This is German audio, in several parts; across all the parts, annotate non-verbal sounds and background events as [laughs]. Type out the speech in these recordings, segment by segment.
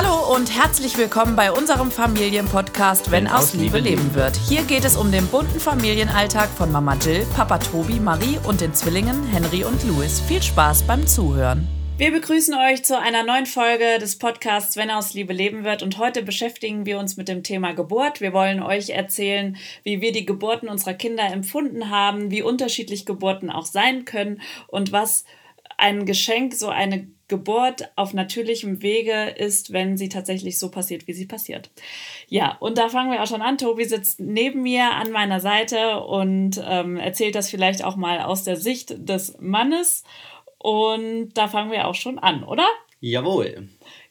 Hallo und herzlich willkommen bei unserem Familienpodcast Wenn, Wenn aus Liebe leben wird. Hier geht es um den bunten Familienalltag von Mama Jill, Papa Tobi, Marie und den Zwillingen Henry und Louis. Viel Spaß beim Zuhören. Wir begrüßen euch zu einer neuen Folge des Podcasts Wenn aus Liebe leben wird und heute beschäftigen wir uns mit dem Thema Geburt. Wir wollen euch erzählen, wie wir die Geburten unserer Kinder empfunden haben, wie unterschiedlich Geburten auch sein können und was ein Geschenk, so eine Geburt auf natürlichem Wege ist, wenn sie tatsächlich so passiert, wie sie passiert. Ja, und da fangen wir auch schon an. Tobi sitzt neben mir an meiner Seite und ähm, erzählt das vielleicht auch mal aus der Sicht des Mannes. Und da fangen wir auch schon an, oder? Jawohl.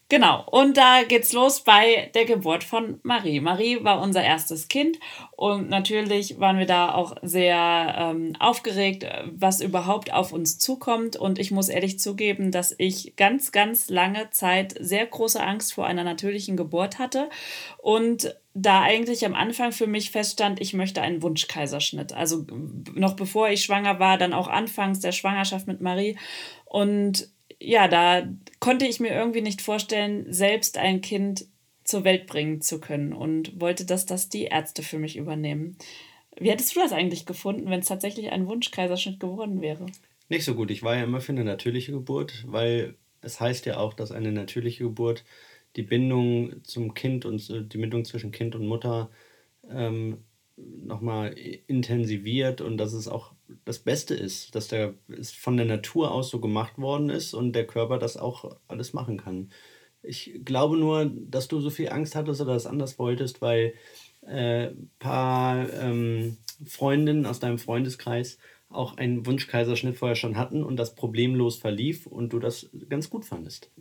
Genau, und da geht's los bei der Geburt von Marie. Marie war unser erstes Kind und natürlich waren wir da auch sehr ähm, aufgeregt, was überhaupt auf uns zukommt. Und ich muss ehrlich zugeben, dass ich ganz, ganz lange Zeit sehr große Angst vor einer natürlichen Geburt hatte und da eigentlich am Anfang für mich feststand, ich möchte einen Wunschkaiserschnitt. Also noch bevor ich schwanger war, dann auch anfangs der Schwangerschaft mit Marie. Und ja, da konnte ich mir irgendwie nicht vorstellen, selbst ein Kind zur Welt bringen zu können und wollte, dass das die Ärzte für mich übernehmen. Wie hättest du das eigentlich gefunden, wenn es tatsächlich ein Wunschkaiserschnitt geworden wäre? Nicht so gut. Ich war ja immer für eine natürliche Geburt, weil es heißt ja auch, dass eine natürliche Geburt die Bindung zum Kind und die Bindung zwischen Kind und Mutter ähm, nochmal intensiviert und dass es auch das Beste ist, dass der es von der Natur aus so gemacht worden ist und der Körper das auch alles machen kann. Ich glaube nur, dass du so viel Angst hattest oder das anders wolltest, weil ein äh, paar ähm, Freundinnen aus deinem Freundeskreis auch einen Wunschkaiserschnitt vorher schon hatten und das problemlos verlief und du das ganz gut fandest.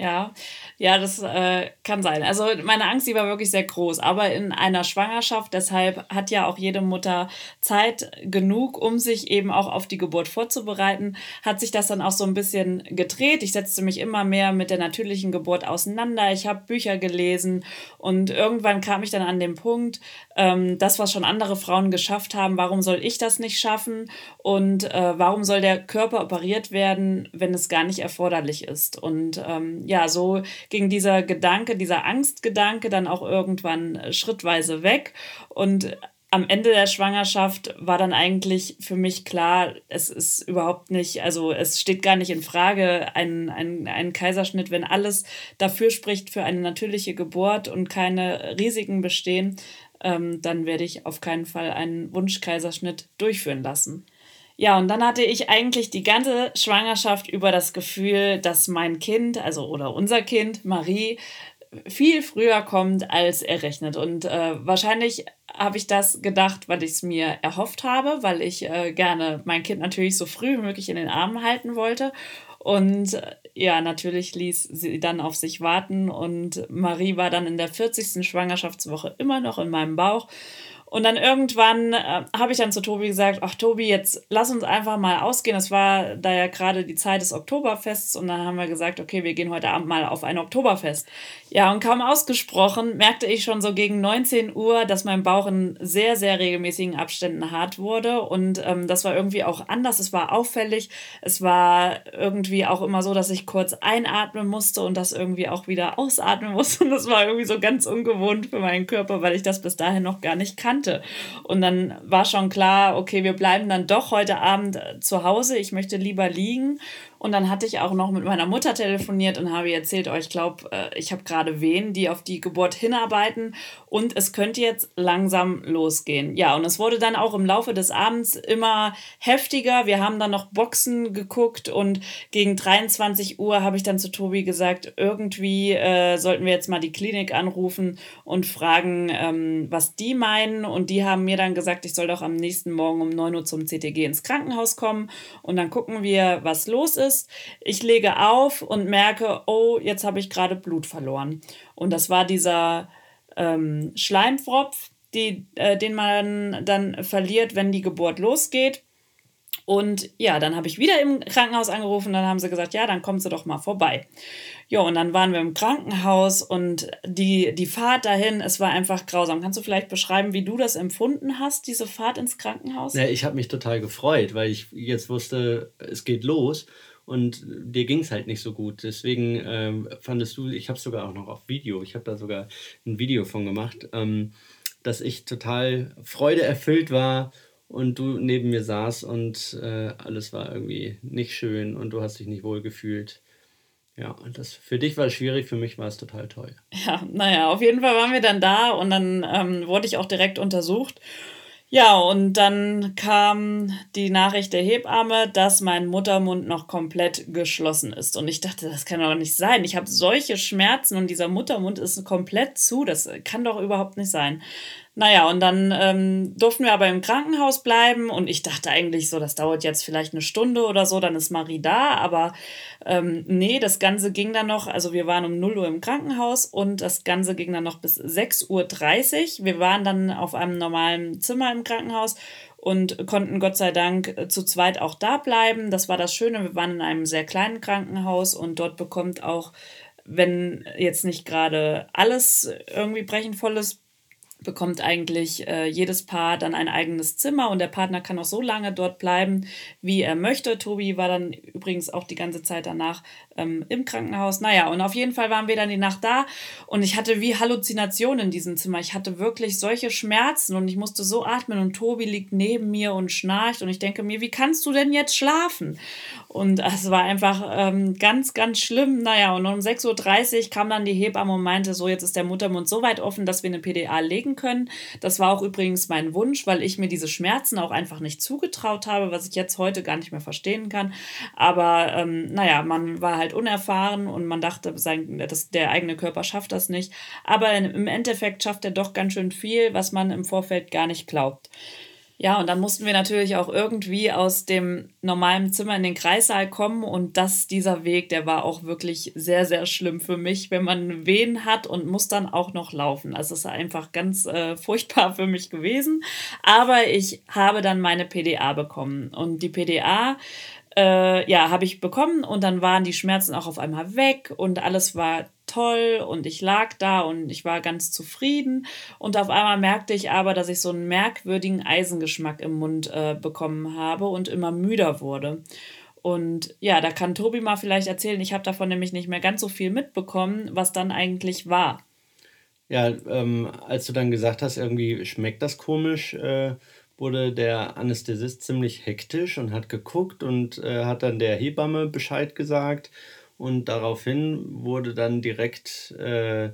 Ja, ja, das äh, kann sein. Also meine Angst, die war wirklich sehr groß. Aber in einer Schwangerschaft, deshalb hat ja auch jede Mutter Zeit genug, um sich eben auch auf die Geburt vorzubereiten, hat sich das dann auch so ein bisschen gedreht. Ich setzte mich immer mehr mit der natürlichen Geburt auseinander. Ich habe Bücher gelesen und irgendwann kam ich dann an den Punkt, ähm, das, was schon andere Frauen geschafft haben, warum soll ich das nicht schaffen? Und äh, warum soll der Körper operiert werden, wenn es gar nicht erforderlich ist? Und ähm, ja, so ging dieser Gedanke, dieser Angstgedanke dann auch irgendwann äh, schrittweise weg. Und am Ende der Schwangerschaft war dann eigentlich für mich klar, es ist überhaupt nicht, also es steht gar nicht in Frage, ein, ein, ein Kaiserschnitt, wenn alles dafür spricht für eine natürliche Geburt und keine Risiken bestehen, ähm, dann werde ich auf keinen Fall einen Wunschkaiserschnitt durchführen lassen. Ja, und dann hatte ich eigentlich die ganze Schwangerschaft über das Gefühl, dass mein Kind, also oder unser Kind, Marie, viel früher kommt als errechnet. Und äh, wahrscheinlich habe ich das gedacht, weil ich es mir erhofft habe, weil ich äh, gerne mein Kind natürlich so früh wie möglich in den Armen halten wollte. Und äh, ja, natürlich ließ sie dann auf sich warten und Marie war dann in der 40. Schwangerschaftswoche immer noch in meinem Bauch. Und dann irgendwann äh, habe ich dann zu Tobi gesagt, ach Tobi, jetzt lass uns einfach mal ausgehen. Es war da ja gerade die Zeit des Oktoberfests und dann haben wir gesagt, okay, wir gehen heute Abend mal auf ein Oktoberfest. Ja, und kaum ausgesprochen merkte ich schon so gegen 19 Uhr, dass mein Bauch in sehr, sehr regelmäßigen Abständen hart wurde und ähm, das war irgendwie auch anders. Es war auffällig. Es war irgendwie auch immer so, dass ich kurz einatmen musste und das irgendwie auch wieder ausatmen musste und das war irgendwie so ganz ungewohnt für meinen Körper, weil ich das bis dahin noch gar nicht kannte kannte. Und dann war schon klar, okay, wir bleiben dann doch heute Abend äh, zu Hause. Ich möchte lieber liegen. Und dann hatte ich auch noch mit meiner Mutter telefoniert und habe erzählt, oh, ich glaube, äh, ich habe gerade Wehen, die auf die Geburt hinarbeiten und es könnte jetzt langsam losgehen. Ja, und es wurde dann auch im Laufe des Abends immer heftiger. Wir haben dann noch Boxen geguckt und gegen 23 Uhr habe ich dann zu Tobi gesagt, irgendwie äh, sollten wir jetzt mal die Klinik anrufen und fragen, ähm, was die meinen. Und die haben mir dann gesagt, ich soll doch am nächsten Morgen um 9 Uhr zum CTG ins Krankenhaus kommen und dann gucken wir, was los ist ist. Ich lege auf und merke, oh, jetzt habe ich gerade Blut verloren. Und das war dieser ähm, Schleimpfropf, die, äh, den man dann verliert, wenn die Geburt losgeht. Und ja, dann habe ich wieder im Krankenhaus angerufen, dann haben sie gesagt, ja, dann kommen Sie doch mal vorbei. Ja, und dann waren wir im Krankenhaus und die, die Fahrt dahin, es war einfach grausam. Kannst du vielleicht beschreiben, wie du das empfunden hast, diese Fahrt ins Krankenhaus? Ja, ich habe mich total gefreut, weil ich jetzt wusste, es geht los. Und dir ging es halt nicht so gut. Deswegen äh, fandest du, ich habe sogar auch noch auf Video, ich habe da sogar ein Video von gemacht, ähm, dass ich total freudeerfüllt war und du neben mir saß und äh, alles war irgendwie nicht schön und du hast dich nicht wohl gefühlt. Ja, und das für dich war es schwierig, für mich war es total toll. Ja, naja, auf jeden Fall waren wir dann da und dann ähm, wurde ich auch direkt untersucht. Ja, und dann kam die Nachricht der Hebamme, dass mein Muttermund noch komplett geschlossen ist. Und ich dachte, das kann doch nicht sein. Ich habe solche Schmerzen und dieser Muttermund ist komplett zu. Das kann doch überhaupt nicht sein. Naja, und dann ähm, durften wir aber im Krankenhaus bleiben und ich dachte eigentlich so, das dauert jetzt vielleicht eine Stunde oder so, dann ist Marie da, aber ähm, nee, das Ganze ging dann noch, also wir waren um 0 Uhr im Krankenhaus und das Ganze ging dann noch bis 6.30 Uhr. Wir waren dann auf einem normalen Zimmer im Krankenhaus und konnten Gott sei Dank äh, zu zweit auch da bleiben. Das war das Schöne, wir waren in einem sehr kleinen Krankenhaus und dort bekommt auch, wenn jetzt nicht gerade alles irgendwie brechenvolles bekommt eigentlich äh, jedes Paar dann ein eigenes Zimmer und der Partner kann auch so lange dort bleiben, wie er möchte. Tobi war dann übrigens auch die ganze Zeit danach ähm, im Krankenhaus. Naja, und auf jeden Fall waren wir dann die Nacht da und ich hatte wie Halluzinationen in diesem Zimmer. Ich hatte wirklich solche Schmerzen und ich musste so atmen und Tobi liegt neben mir und schnarcht und ich denke mir, wie kannst du denn jetzt schlafen? Und es war einfach ähm, ganz, ganz schlimm. Naja, und um 6.30 Uhr kam dann die Hebamme und meinte, so jetzt ist der Muttermund so weit offen, dass wir eine PDA legen können. Das war auch übrigens mein Wunsch, weil ich mir diese Schmerzen auch einfach nicht zugetraut habe, was ich jetzt heute gar nicht mehr verstehen kann. Aber ähm, naja, man war halt unerfahren und man dachte, sein, das, der eigene Körper schafft das nicht. Aber im Endeffekt schafft er doch ganz schön viel, was man im Vorfeld gar nicht glaubt. Ja, und dann mussten wir natürlich auch irgendwie aus dem normalen Zimmer in den Kreissaal kommen. Und das, dieser Weg, der war auch wirklich sehr, sehr schlimm für mich, wenn man Wehen hat und muss dann auch noch laufen. Also es ist einfach ganz äh, furchtbar für mich gewesen. Aber ich habe dann meine PDA bekommen. Und die PDA äh, ja, habe ich bekommen. Und dann waren die Schmerzen auch auf einmal weg. Und alles war toll und ich lag da und ich war ganz zufrieden und auf einmal merkte ich aber, dass ich so einen merkwürdigen Eisengeschmack im Mund äh, bekommen habe und immer müder wurde. Und ja, da kann Tobi mal vielleicht erzählen, ich habe davon nämlich nicht mehr ganz so viel mitbekommen, was dann eigentlich war. Ja, ähm, als du dann gesagt hast, irgendwie schmeckt das komisch, äh, wurde der Anästhesist ziemlich hektisch und hat geguckt und äh, hat dann der Hebamme Bescheid gesagt. Und daraufhin wurde dann direkt äh,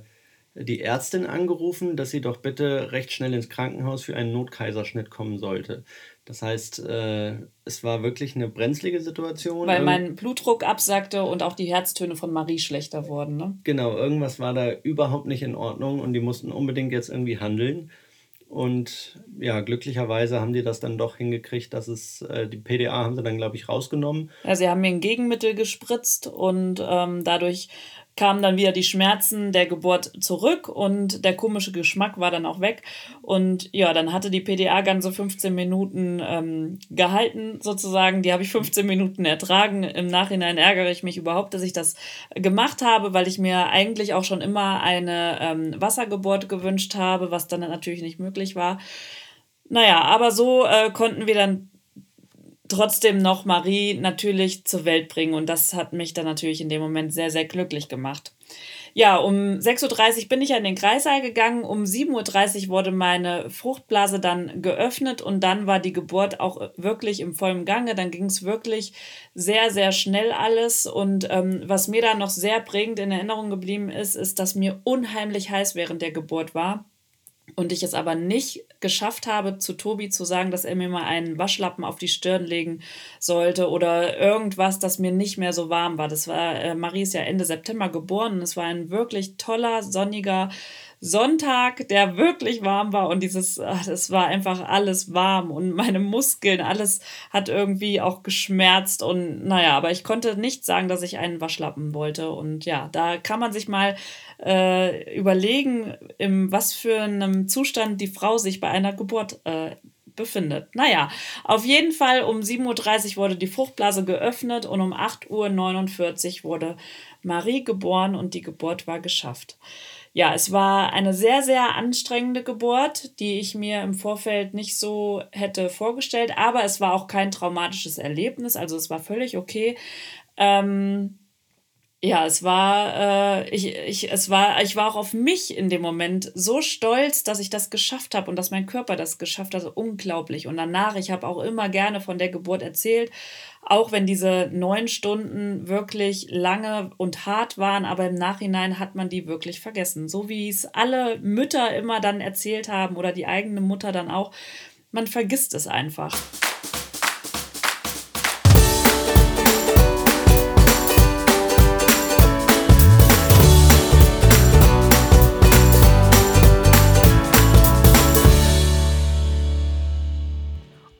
die Ärztin angerufen, dass sie doch bitte recht schnell ins Krankenhaus für einen Notkaiserschnitt kommen sollte. Das heißt, äh, es war wirklich eine brenzlige Situation. Weil mein Blutdruck absackte und auch die Herztöne von Marie schlechter wurden. Ne? Genau, irgendwas war da überhaupt nicht in Ordnung und die mussten unbedingt jetzt irgendwie handeln. Und ja, glücklicherweise haben die das dann doch hingekriegt, dass es, äh, die PDA haben sie dann, glaube ich, rausgenommen. Ja, sie haben mir ein Gegenmittel gespritzt und ähm, dadurch kamen dann wieder die Schmerzen der Geburt zurück und der komische Geschmack war dann auch weg. Und ja, dann hatte die PDA ganze 15 Minuten ähm, gehalten, sozusagen. Die habe ich 15 Minuten ertragen. Im Nachhinein ärgere ich mich überhaupt, dass ich das gemacht habe, weil ich mir eigentlich auch schon immer eine ähm, Wassergeburt gewünscht habe, was dann natürlich nicht möglich war. Naja, aber so äh, konnten wir dann trotzdem noch Marie natürlich zur Welt bringen. Und das hat mich dann natürlich in dem Moment sehr, sehr glücklich gemacht. Ja, um 6.30 Uhr bin ich in den Kreissaal gegangen. Um 7.30 Uhr wurde meine Fruchtblase dann geöffnet und dann war die Geburt auch wirklich im vollen Gange. Dann ging es wirklich sehr, sehr schnell alles. Und ähm, was mir da noch sehr prägend in Erinnerung geblieben ist, ist, dass mir unheimlich heiß während der Geburt war und ich es aber nicht geschafft habe, zu Tobi zu sagen, dass er mir mal einen Waschlappen auf die Stirn legen sollte oder irgendwas, das mir nicht mehr so warm war. Das war, äh, Marie ist ja Ende September geboren und es war ein wirklich toller, sonniger Sonntag, der wirklich warm war und dieses, es war einfach alles warm und meine Muskeln, alles hat irgendwie auch geschmerzt und naja, aber ich konnte nicht sagen, dass ich einen Waschlappen wollte und ja, da kann man sich mal äh, überlegen, in was für einem Zustand die Frau sich bei einer Geburt äh, befindet. Naja, auf jeden Fall um 7.30 Uhr wurde die Fruchtblase geöffnet und um 8.49 Uhr wurde Marie geboren und die Geburt war geschafft ja, es war eine sehr, sehr anstrengende Geburt, die ich mir im Vorfeld nicht so hätte vorgestellt, aber es war auch kein traumatisches Erlebnis, also es war völlig okay. Ähm, ja, es war, äh, ich, ich, es war, ich war auch auf mich in dem Moment so stolz, dass ich das geschafft habe und dass mein Körper das geschafft hat. Also unglaublich. Und danach, ich habe auch immer gerne von der Geburt erzählt, auch wenn diese neun Stunden wirklich lange und hart waren, aber im Nachhinein hat man die wirklich vergessen. So wie es alle Mütter immer dann erzählt haben oder die eigene Mutter dann auch. Man vergisst es einfach.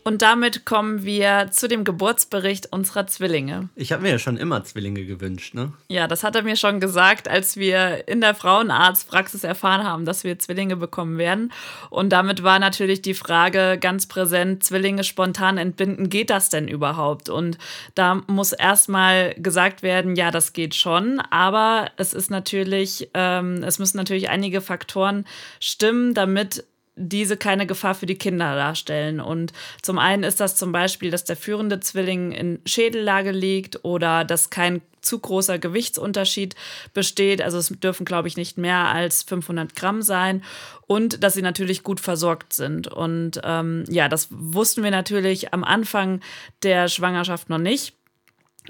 Und damit kommen wir zu dem Geburtsbericht unserer Zwillinge. Ich habe mir ja schon immer Zwillinge gewünscht, ne? Ja, das hat er mir schon gesagt, als wir in der Frauenarztpraxis erfahren haben, dass wir Zwillinge bekommen werden. Und damit war natürlich die Frage ganz präsent, Zwillinge spontan entbinden, geht das denn überhaupt? Und da muss erstmal gesagt werden, ja, das geht schon, aber es ist natürlich, ähm, es müssen natürlich einige Faktoren stimmen, damit diese keine Gefahr für die Kinder darstellen. Und zum einen ist das zum Beispiel, dass der führende Zwilling in Schädellage liegt oder dass kein zu großer Gewichtsunterschied besteht. Also es dürfen, glaube ich, nicht mehr als 500 Gramm sein und dass sie natürlich gut versorgt sind. Und ähm, ja, das wussten wir natürlich am Anfang der Schwangerschaft noch nicht.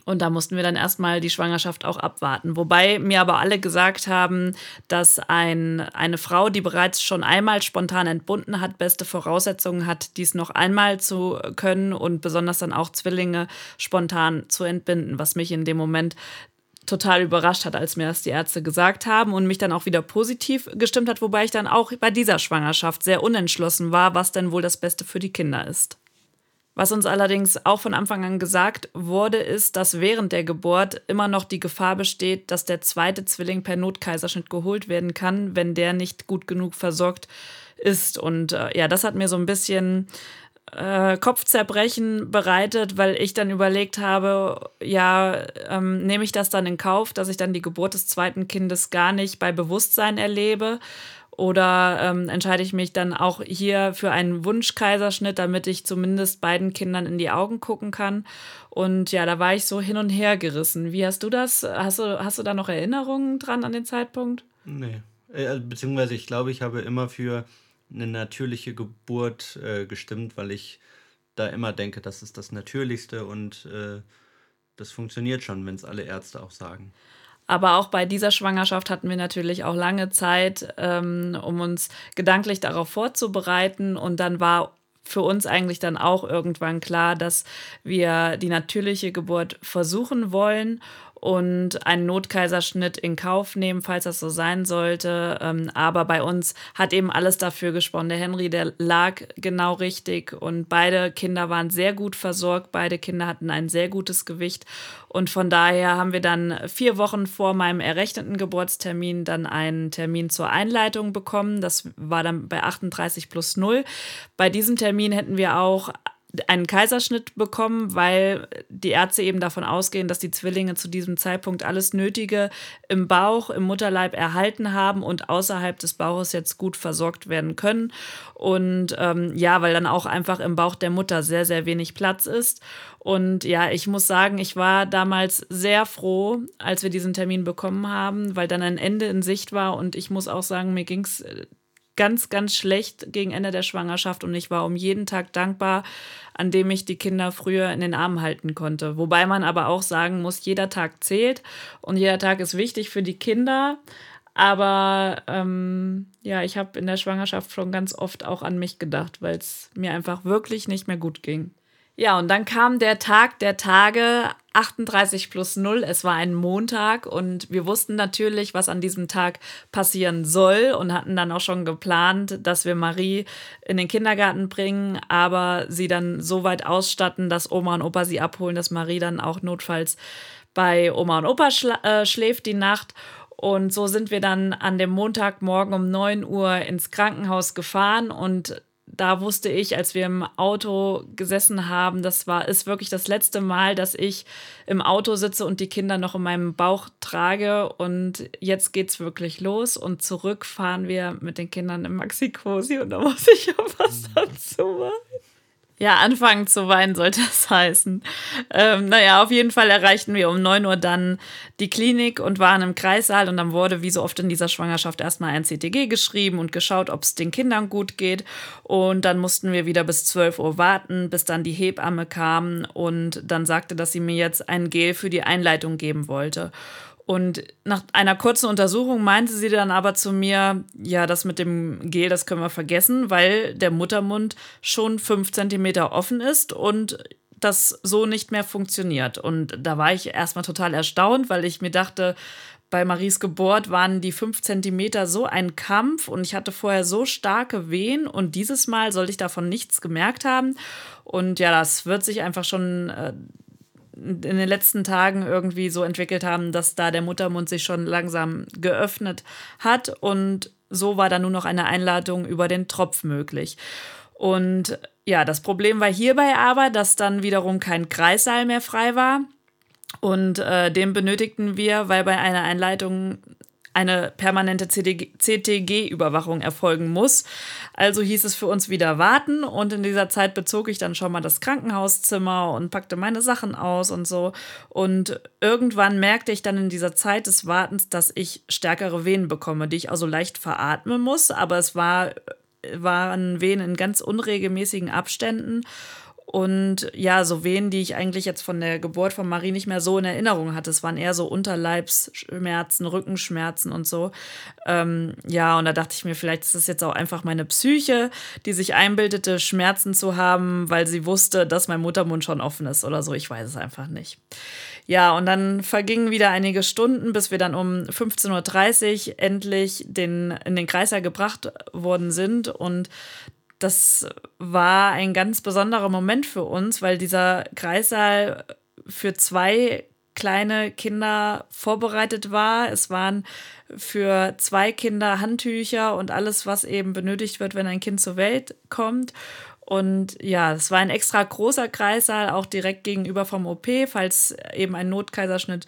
Und da mussten wir dann erstmal die Schwangerschaft auch abwarten. Wobei mir aber alle gesagt haben, dass ein, eine Frau, die bereits schon einmal spontan entbunden hat, beste Voraussetzungen hat, dies noch einmal zu können und besonders dann auch Zwillinge spontan zu entbinden, was mich in dem Moment total überrascht hat, als mir das die Ärzte gesagt haben und mich dann auch wieder positiv gestimmt hat, wobei ich dann auch bei dieser Schwangerschaft sehr unentschlossen war, was denn wohl das Beste für die Kinder ist. Was uns allerdings auch von Anfang an gesagt wurde, ist, dass während der Geburt immer noch die Gefahr besteht, dass der zweite Zwilling per Notkaiserschnitt geholt werden kann, wenn der nicht gut genug versorgt ist. Und äh, ja, das hat mir so ein bisschen äh, Kopfzerbrechen bereitet, weil ich dann überlegt habe, ja, ähm, nehme ich das dann in Kauf, dass ich dann die Geburt des zweiten Kindes gar nicht bei Bewusstsein erlebe oder ähm, entscheide ich mich dann auch hier für einen Wunschkaiserschnitt, damit ich zumindest beiden Kindern in die Augen gucken kann? Und ja, da war ich so hin und her gerissen. Wie hast du das? Hast du, hast du da noch Erinnerungen dran an den Zeitpunkt? Nee. Äh, also, beziehungsweise ich glaube, ich habe immer für eine natürliche Geburt äh, gestimmt, weil ich da immer denke, das ist das Natürlichste und äh, das funktioniert schon, wenn es alle Ärzte auch sagen. Aber auch bei dieser Schwangerschaft hatten wir natürlich auch lange Zeit, ähm, um uns gedanklich darauf vorzubereiten. Und dann war für uns eigentlich dann auch irgendwann klar, dass wir die natürliche Geburt versuchen wollen und einen Notkaiserschnitt in Kauf nehmen, falls das so sein sollte. Ähm, aber bei uns hat eben alles dafür gesponnen. Der Henry, der lag genau richtig und beide Kinder waren sehr gut versorgt. Beide Kinder hatten ein sehr gutes Gewicht. Und von daher haben wir dann vier Wochen vor meinem errechneten Geburtstermin dann einen Termin zur Einleitung bekommen. Das war dann bei 38 plus 0. Bei diesem Termin hätten wir auch einen Kaiserschnitt bekommen, weil die Ärzte eben davon ausgehen, dass die Zwillinge zu diesem Zeitpunkt alles Nötige im Bauch, im Mutterleib erhalten haben und außerhalb des Bauches jetzt gut versorgt werden können. Und ähm, ja, weil dann auch einfach im Bauch der Mutter sehr, sehr wenig Platz ist. Und ja, ich muss sagen, ich war damals sehr froh, als wir diesen Termin bekommen haben, weil dann ein Ende in Sicht war. Und ich muss auch sagen, mir ging es äh, ganz, ganz schlecht gegen Ende der Schwangerschaft und ich war um jeden Tag dankbar, an dem ich die Kinder früher in den Armen halten konnte. Wobei man aber auch sagen muss, jeder Tag zählt und jeder Tag ist wichtig für die Kinder. Aber ähm, ja, ich habe in der Schwangerschaft schon ganz oft auch an mich gedacht, weil es mir einfach wirklich nicht mehr gut ging. Ja, und dann kam der Tag der Tage 38 plus 0. Es war ein Montag und wir wussten natürlich, was an diesem Tag passieren soll und hatten dann auch schon geplant, dass wir Marie in den Kindergarten bringen, aber sie dann so weit ausstatten, dass Oma und Opa sie abholen, dass Marie dann auch notfalls bei Oma und Opa schla äh, schläft die Nacht. Und so sind wir dann an dem Montagmorgen um 9 Uhr ins Krankenhaus gefahren und da wusste ich, als wir im Auto gesessen haben, das war ist wirklich das letzte Mal, dass ich im Auto sitze und die Kinder noch in meinem Bauch trage. Und jetzt geht's wirklich los und zurück fahren wir mit den Kindern im Maxi Cosi und da muss ich ja was dazu machen. Ja, anfangen zu weinen sollte [laughs] das heißen. Ähm, naja, auf jeden Fall erreichten wir um 9 Uhr dann die Klinik und waren im Kreissaal und dann wurde, wie so oft in dieser Schwangerschaft, erstmal ein CTG geschrieben und geschaut, ob es den Kindern gut geht. Und dann mussten wir wieder bis 12 Uhr warten, bis dann die Hebamme kam und dann sagte, dass sie mir jetzt ein Gel für die Einleitung geben wollte. Und nach einer kurzen Untersuchung meinte sie dann aber zu mir, ja, das mit dem Gel, das können wir vergessen, weil der Muttermund schon fünf Zentimeter offen ist und das so nicht mehr funktioniert. Und da war ich erstmal total erstaunt, weil ich mir dachte, bei Maries Geburt waren die fünf Zentimeter so ein Kampf und ich hatte vorher so starke Wehen und dieses Mal sollte ich davon nichts gemerkt haben. Und ja, das wird sich einfach schon äh, in den letzten Tagen irgendwie so entwickelt haben, dass da der Muttermund sich schon langsam geöffnet hat und so war dann nur noch eine Einladung über den Tropf möglich. Und ja, das Problem war hierbei aber, dass dann wiederum kein Kreissaal mehr frei war. Und äh, den benötigten wir, weil bei einer Einleitung eine permanente CTG-Überwachung erfolgen muss. Also hieß es für uns wieder warten und in dieser Zeit bezog ich dann schon mal das Krankenhauszimmer und packte meine Sachen aus und so. Und irgendwann merkte ich dann in dieser Zeit des Wartens, dass ich stärkere Venen bekomme, die ich also leicht veratmen muss, aber es war, waren Venen in ganz unregelmäßigen Abständen. Und ja, so Wehen, die ich eigentlich jetzt von der Geburt von Marie nicht mehr so in Erinnerung hatte. Es waren eher so Unterleibsschmerzen, Rückenschmerzen und so. Ähm, ja, und da dachte ich mir, vielleicht ist es jetzt auch einfach meine Psyche, die sich einbildete, Schmerzen zu haben, weil sie wusste, dass mein Muttermund schon offen ist oder so. Ich weiß es einfach nicht. Ja, und dann vergingen wieder einige Stunden, bis wir dann um 15.30 Uhr endlich den, in den Kreißsaal gebracht worden sind. Und das war ein ganz besonderer Moment für uns, weil dieser Kreissaal für zwei kleine Kinder vorbereitet war. Es waren für zwei Kinder Handtücher und alles, was eben benötigt wird, wenn ein Kind zur Welt kommt. Und ja, es war ein extra großer Kreissaal, auch direkt gegenüber vom OP, falls eben ein Notkaiserschnitt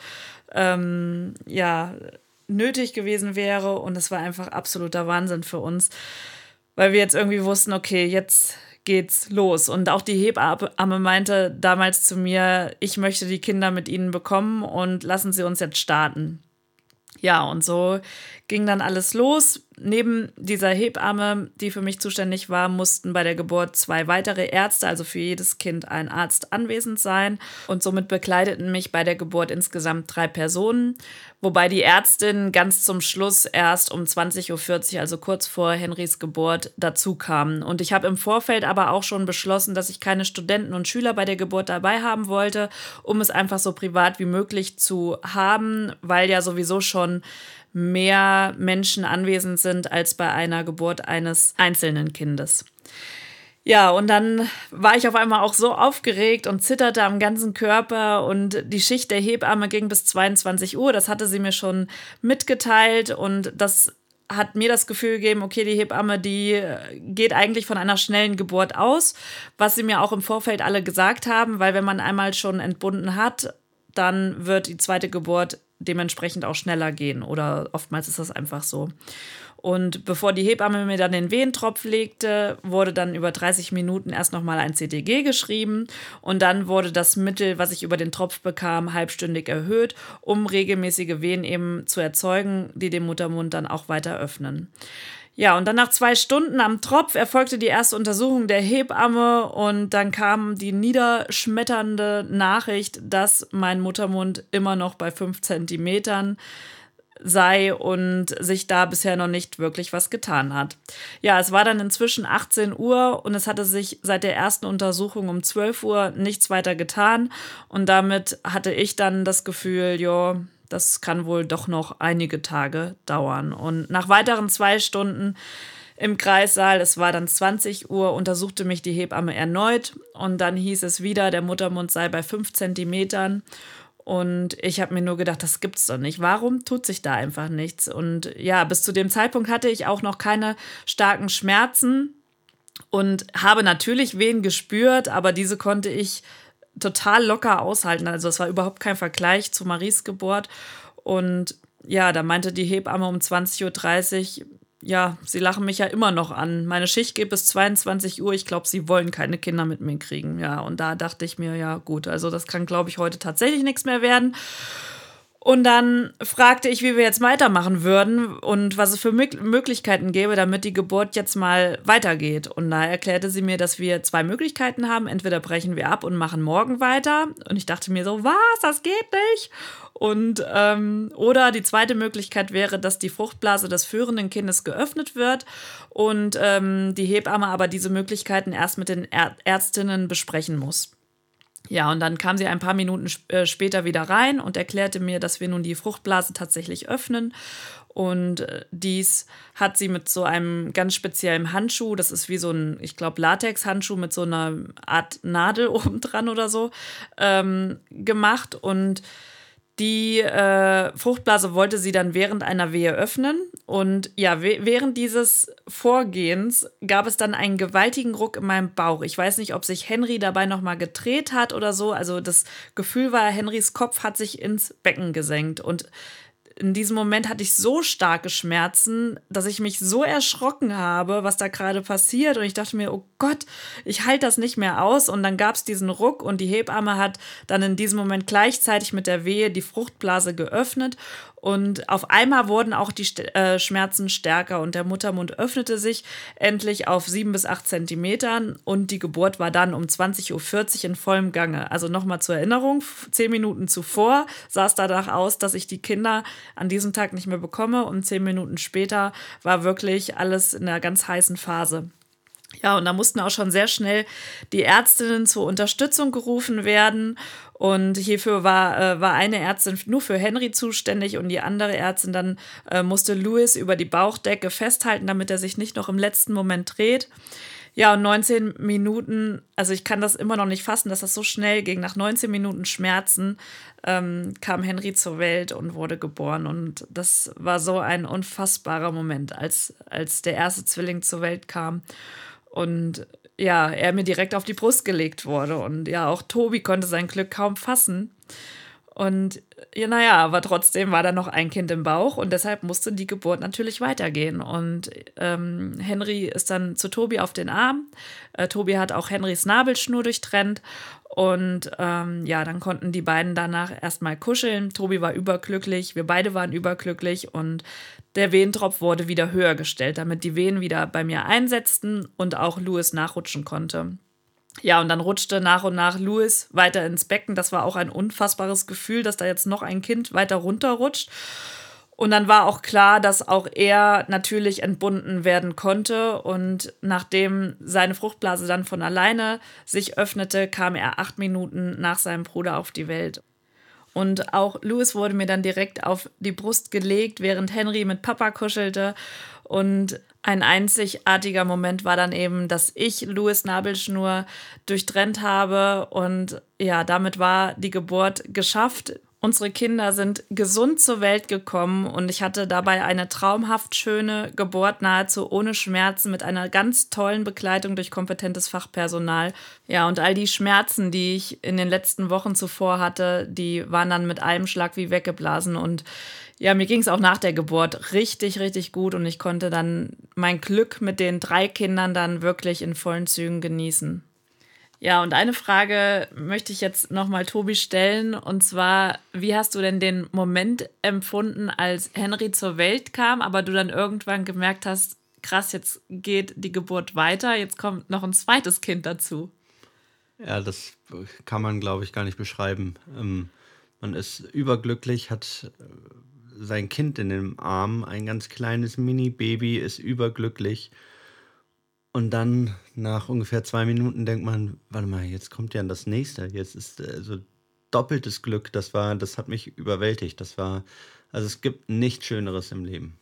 ähm, ja, nötig gewesen wäre. Und es war einfach absoluter Wahnsinn für uns weil wir jetzt irgendwie wussten, okay, jetzt geht's los. Und auch die Hebamme meinte damals zu mir, ich möchte die Kinder mit ihnen bekommen und lassen sie uns jetzt starten. Ja, und so ging dann alles los. Neben dieser Hebamme, die für mich zuständig war, mussten bei der Geburt zwei weitere Ärzte, also für jedes Kind ein Arzt anwesend sein. Und somit bekleideten mich bei der Geburt insgesamt drei Personen, wobei die Ärztin ganz zum Schluss erst um 20.40 Uhr, also kurz vor Henrys Geburt, dazu kam. Und ich habe im Vorfeld aber auch schon beschlossen, dass ich keine Studenten und Schüler bei der Geburt dabei haben wollte, um es einfach so privat wie möglich zu haben, weil ja sowieso schon mehr Menschen anwesend sind als bei einer Geburt eines einzelnen Kindes. Ja, und dann war ich auf einmal auch so aufgeregt und zitterte am ganzen Körper und die Schicht der Hebamme ging bis 22 Uhr. Das hatte sie mir schon mitgeteilt und das hat mir das Gefühl gegeben, okay, die Hebamme, die geht eigentlich von einer schnellen Geburt aus, was sie mir auch im Vorfeld alle gesagt haben, weil wenn man einmal schon entbunden hat, dann wird die zweite Geburt dementsprechend auch schneller gehen oder oftmals ist das einfach so. Und bevor die Hebamme mir dann den Wehentropf legte, wurde dann über 30 Minuten erst nochmal ein CTG geschrieben und dann wurde das Mittel, was ich über den Tropf bekam, halbstündig erhöht, um regelmäßige Wehen eben zu erzeugen, die den Muttermund dann auch weiter öffnen. Ja, und dann nach zwei Stunden am Tropf erfolgte die erste Untersuchung der Hebamme und dann kam die niederschmetternde Nachricht, dass mein Muttermund immer noch bei fünf Zentimetern sei und sich da bisher noch nicht wirklich was getan hat. Ja, es war dann inzwischen 18 Uhr und es hatte sich seit der ersten Untersuchung um 12 Uhr nichts weiter getan und damit hatte ich dann das Gefühl, ja, das kann wohl doch noch einige Tage dauern. Und nach weiteren zwei Stunden im Kreissaal, es war dann 20 Uhr, untersuchte mich die Hebamme erneut und dann hieß es wieder, der Muttermund sei bei 5 Zentimetern. Und ich habe mir nur gedacht, das gibt's doch nicht. Warum tut sich da einfach nichts? Und ja, bis zu dem Zeitpunkt hatte ich auch noch keine starken Schmerzen und habe natürlich Wehen gespürt, aber diese konnte ich total locker aushalten. Also es war überhaupt kein Vergleich zu Maries Geburt. Und ja, da meinte die Hebamme um 20.30 Uhr, ja, sie lachen mich ja immer noch an. Meine Schicht geht bis 22 Uhr. Ich glaube, sie wollen keine Kinder mit mir kriegen. Ja, und da dachte ich mir, ja, gut, also das kann, glaube ich, heute tatsächlich nichts mehr werden. Und dann fragte ich, wie wir jetzt weitermachen würden und was es für Möglichkeiten gäbe, damit die Geburt jetzt mal weitergeht. Und da erklärte sie mir, dass wir zwei Möglichkeiten haben. Entweder brechen wir ab und machen morgen weiter. Und ich dachte mir so, was, das geht nicht. Und ähm, oder die zweite Möglichkeit wäre, dass die Fruchtblase des führenden Kindes geöffnet wird und ähm, die Hebamme aber diese Möglichkeiten erst mit den Ärztinnen besprechen muss. Ja, und dann kam sie ein paar Minuten äh, später wieder rein und erklärte mir, dass wir nun die Fruchtblase tatsächlich öffnen. Und äh, dies hat sie mit so einem ganz speziellen Handschuh, das ist wie so ein, ich glaube, Latex-Handschuh mit so einer Art Nadel [laughs] obendran oder so, ähm, gemacht. Und die äh, Fruchtblase wollte sie dann während einer Wehe öffnen. Und ja, während dieses Vorgehens gab es dann einen gewaltigen Ruck in meinem Bauch. Ich weiß nicht, ob sich Henry dabei nochmal gedreht hat oder so. Also das Gefühl war, Henrys Kopf hat sich ins Becken gesenkt. Und in diesem Moment hatte ich so starke Schmerzen, dass ich mich so erschrocken habe, was da gerade passiert. Und ich dachte mir, oh Gott, ich halte das nicht mehr aus. Und dann gab es diesen Ruck und die Hebamme hat dann in diesem Moment gleichzeitig mit der Wehe die Fruchtblase geöffnet. Und auf einmal wurden auch die äh, Schmerzen stärker und der Muttermund öffnete sich endlich auf sieben bis acht Zentimetern und die Geburt war dann um 20.40 Uhr in vollem Gange. Also nochmal zur Erinnerung, zehn Minuten zuvor sah es danach aus, dass ich die Kinder an diesem Tag nicht mehr bekomme und zehn Minuten später war wirklich alles in einer ganz heißen Phase. Ja, und da mussten auch schon sehr schnell die Ärztinnen zur Unterstützung gerufen werden. Und hierfür war, äh, war eine Ärztin nur für Henry zuständig und die andere Ärztin dann äh, musste Louis über die Bauchdecke festhalten, damit er sich nicht noch im letzten Moment dreht. Ja, und 19 Minuten, also ich kann das immer noch nicht fassen, dass das so schnell ging. Nach 19 Minuten Schmerzen ähm, kam Henry zur Welt und wurde geboren. Und das war so ein unfassbarer Moment, als, als der erste Zwilling zur Welt kam. Und ja, er mir direkt auf die Brust gelegt wurde. Und ja, auch Tobi konnte sein Glück kaum fassen. Und ja, naja, aber trotzdem war da noch ein Kind im Bauch und deshalb musste die Geburt natürlich weitergehen. Und ähm, Henry ist dann zu Tobi auf den Arm. Äh, Tobi hat auch Henrys Nabelschnur durchtrennt. Und ähm, ja, dann konnten die beiden danach erstmal kuscheln. Tobi war überglücklich, wir beide waren überglücklich und der Wehentropf wurde wieder höher gestellt, damit die Wehen wieder bei mir einsetzten und auch Louis nachrutschen konnte. Ja, und dann rutschte nach und nach Louis weiter ins Becken. Das war auch ein unfassbares Gefühl, dass da jetzt noch ein Kind weiter runterrutscht. Und dann war auch klar, dass auch er natürlich entbunden werden konnte. Und nachdem seine Fruchtblase dann von alleine sich öffnete, kam er acht Minuten nach seinem Bruder auf die Welt. Und auch Louis wurde mir dann direkt auf die Brust gelegt, während Henry mit Papa kuschelte. Und ein einzigartiger Moment war dann eben, dass ich Louis Nabelschnur durchtrennt habe. Und ja, damit war die Geburt geschafft. Unsere Kinder sind gesund zur Welt gekommen und ich hatte dabei eine traumhaft schöne Geburt, nahezu ohne Schmerzen, mit einer ganz tollen Begleitung durch kompetentes Fachpersonal. Ja, und all die Schmerzen, die ich in den letzten Wochen zuvor hatte, die waren dann mit einem Schlag wie weggeblasen. Und ja, mir ging es auch nach der Geburt richtig, richtig gut und ich konnte dann mein Glück mit den drei Kindern dann wirklich in vollen Zügen genießen. Ja, und eine Frage möchte ich jetzt nochmal Tobi stellen. Und zwar, wie hast du denn den Moment empfunden, als Henry zur Welt kam, aber du dann irgendwann gemerkt hast, krass, jetzt geht die Geburt weiter, jetzt kommt noch ein zweites Kind dazu? Ja, das kann man, glaube ich, gar nicht beschreiben. Ähm, man ist überglücklich, hat äh, sein Kind in dem Arm, ein ganz kleines Mini-Baby, ist überglücklich und dann nach ungefähr zwei Minuten denkt man, warte mal, jetzt kommt ja das nächste. Jetzt ist also doppeltes Glück. Das war, das hat mich überwältigt. Das war, also es gibt nichts Schöneres im Leben.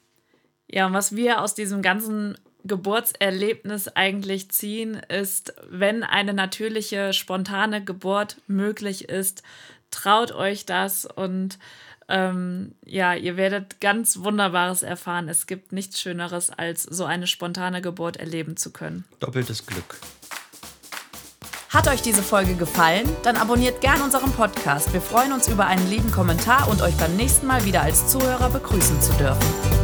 Ja, und was wir aus diesem ganzen Geburtserlebnis eigentlich ziehen, ist, wenn eine natürliche, spontane Geburt möglich ist, traut euch das und ähm, ja, ihr werdet ganz Wunderbares erfahren. Es gibt nichts Schöneres, als so eine spontane Geburt erleben zu können. Doppeltes Glück. Hat euch diese Folge gefallen? Dann abonniert gern unseren Podcast. Wir freuen uns über einen lieben Kommentar und euch beim nächsten Mal wieder als Zuhörer begrüßen zu dürfen.